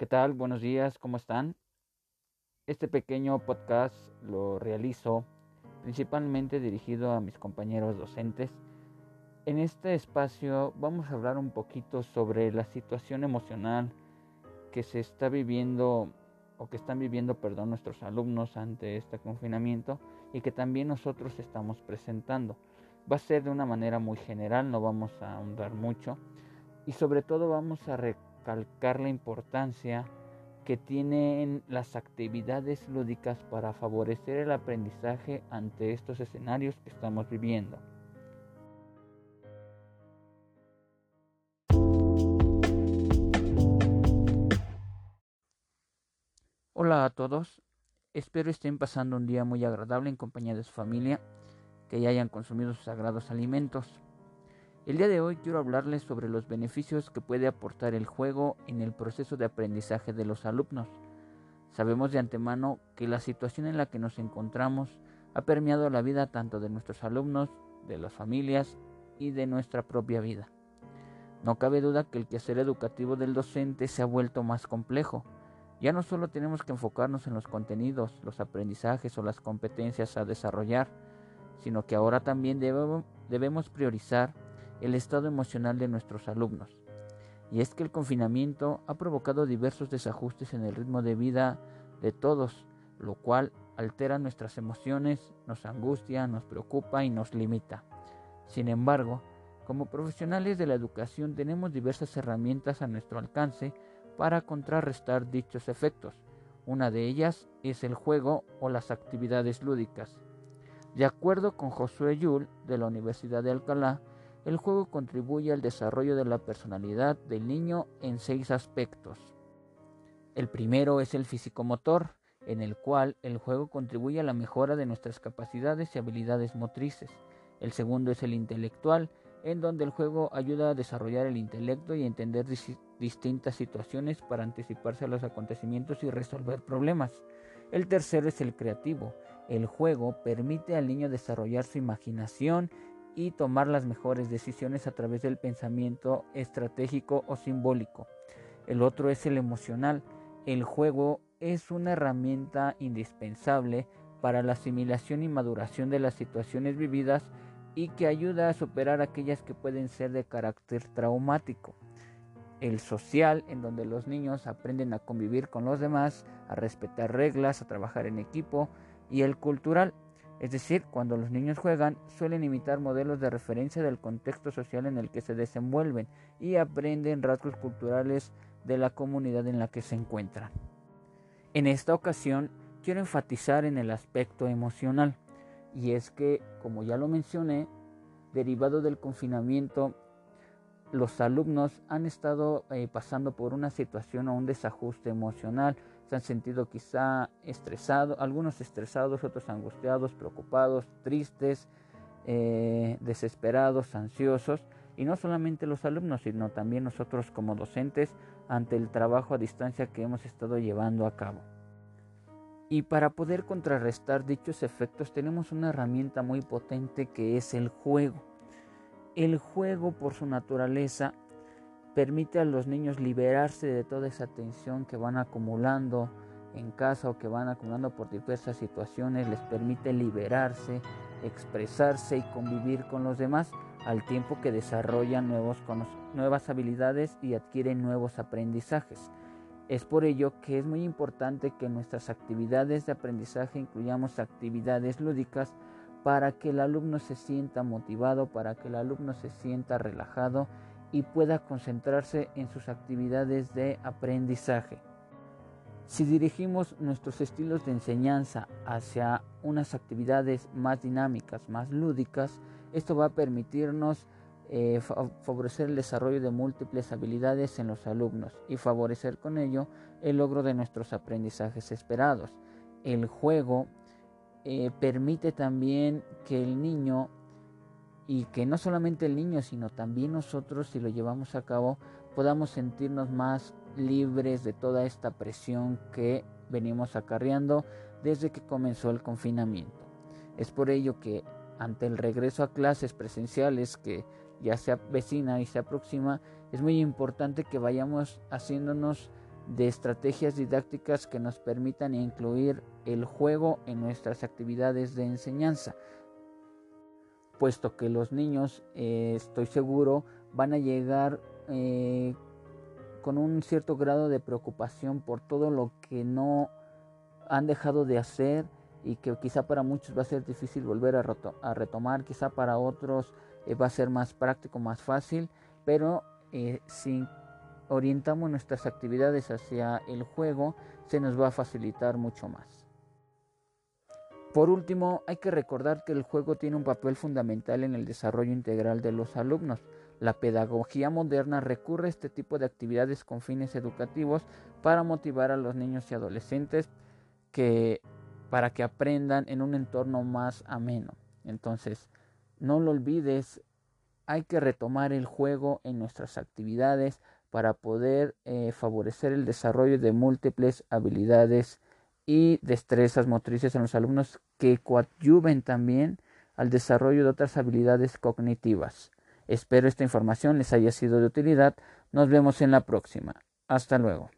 ¿Qué tal? Buenos días, ¿cómo están? Este pequeño podcast lo realizo principalmente dirigido a mis compañeros docentes. En este espacio vamos a hablar un poquito sobre la situación emocional que se está viviendo o que están viviendo, perdón, nuestros alumnos ante este confinamiento y que también nosotros estamos presentando. Va a ser de una manera muy general, no vamos a ahondar mucho y sobre todo vamos a recalcar la importancia que tienen las actividades lúdicas para favorecer el aprendizaje ante estos escenarios que estamos viviendo. Hola a todos, espero estén pasando un día muy agradable en compañía de su familia, que ya hayan consumido sus sagrados alimentos. El día de hoy quiero hablarles sobre los beneficios que puede aportar el juego en el proceso de aprendizaje de los alumnos. Sabemos de antemano que la situación en la que nos encontramos ha permeado la vida tanto de nuestros alumnos, de las familias y de nuestra propia vida. No cabe duda que el quehacer educativo del docente se ha vuelto más complejo. Ya no solo tenemos que enfocarnos en los contenidos, los aprendizajes o las competencias a desarrollar, sino que ahora también debemos priorizar el estado emocional de nuestros alumnos. Y es que el confinamiento ha provocado diversos desajustes en el ritmo de vida de todos, lo cual altera nuestras emociones, nos angustia, nos preocupa y nos limita. Sin embargo, como profesionales de la educación tenemos diversas herramientas a nuestro alcance para contrarrestar dichos efectos. Una de ellas es el juego o las actividades lúdicas. De acuerdo con Josué Yul de la Universidad de Alcalá, el juego contribuye al desarrollo de la personalidad del niño en seis aspectos. El primero es el físico-motor, en el cual el juego contribuye a la mejora de nuestras capacidades y habilidades motrices. El segundo es el intelectual, en donde el juego ayuda a desarrollar el intelecto y entender distintas situaciones para anticiparse a los acontecimientos y resolver problemas. El tercero es el creativo. El juego permite al niño desarrollar su imaginación y tomar las mejores decisiones a través del pensamiento estratégico o simbólico. El otro es el emocional. El juego es una herramienta indispensable para la asimilación y maduración de las situaciones vividas y que ayuda a superar aquellas que pueden ser de carácter traumático. El social, en donde los niños aprenden a convivir con los demás, a respetar reglas, a trabajar en equipo, y el cultural, es decir, cuando los niños juegan, suelen imitar modelos de referencia del contexto social en el que se desenvuelven y aprenden rasgos culturales de la comunidad en la que se encuentran. En esta ocasión, quiero enfatizar en el aspecto emocional, y es que, como ya lo mencioné, derivado del confinamiento, los alumnos han estado eh, pasando por una situación o un desajuste emocional, han sentido quizá estresados, algunos estresados, otros angustiados, preocupados, tristes, eh, desesperados, ansiosos, y no solamente los alumnos, sino también nosotros como docentes ante el trabajo a distancia que hemos estado llevando a cabo. Y para poder contrarrestar dichos efectos tenemos una herramienta muy potente que es el juego. El juego por su naturaleza permite a los niños liberarse de toda esa tensión que van acumulando en casa o que van acumulando por diversas situaciones, les permite liberarse, expresarse y convivir con los demás al tiempo que desarrollan nuevos, nuevas habilidades y adquieren nuevos aprendizajes. Es por ello que es muy importante que nuestras actividades de aprendizaje incluyamos actividades lúdicas para que el alumno se sienta motivado, para que el alumno se sienta relajado y pueda concentrarse en sus actividades de aprendizaje. Si dirigimos nuestros estilos de enseñanza hacia unas actividades más dinámicas, más lúdicas, esto va a permitirnos eh, favorecer el desarrollo de múltiples habilidades en los alumnos y favorecer con ello el logro de nuestros aprendizajes esperados. El juego eh, permite también que el niño y que no solamente el niño, sino también nosotros, si lo llevamos a cabo, podamos sentirnos más libres de toda esta presión que venimos acarreando desde que comenzó el confinamiento. Es por ello que ante el regreso a clases presenciales que ya se avecina y se aproxima, es muy importante que vayamos haciéndonos de estrategias didácticas que nos permitan incluir el juego en nuestras actividades de enseñanza, puesto que los niños, eh, estoy seguro, van a llegar eh, con un cierto grado de preocupación por todo lo que no han dejado de hacer y que quizá para muchos va a ser difícil volver a, retomar, quizá para otros eh, va a ser más práctico, más fácil, pero si orientamos nuestras actividades hacia el juego, se nos va a facilitar mucho más. Por último, hay que recordar que el juego tiene un papel fundamental en el desarrollo integral de los alumnos. La pedagogía moderna recurre a este tipo de actividades con fines educativos para motivar a los niños y adolescentes que, para que aprendan en un entorno más ameno. Entonces, no lo olvides, hay que retomar el juego en nuestras actividades para poder eh, favorecer el desarrollo de múltiples habilidades y destrezas motrices en los alumnos que coadyuven también al desarrollo de otras habilidades cognitivas. Espero esta información les haya sido de utilidad. Nos vemos en la próxima. Hasta luego.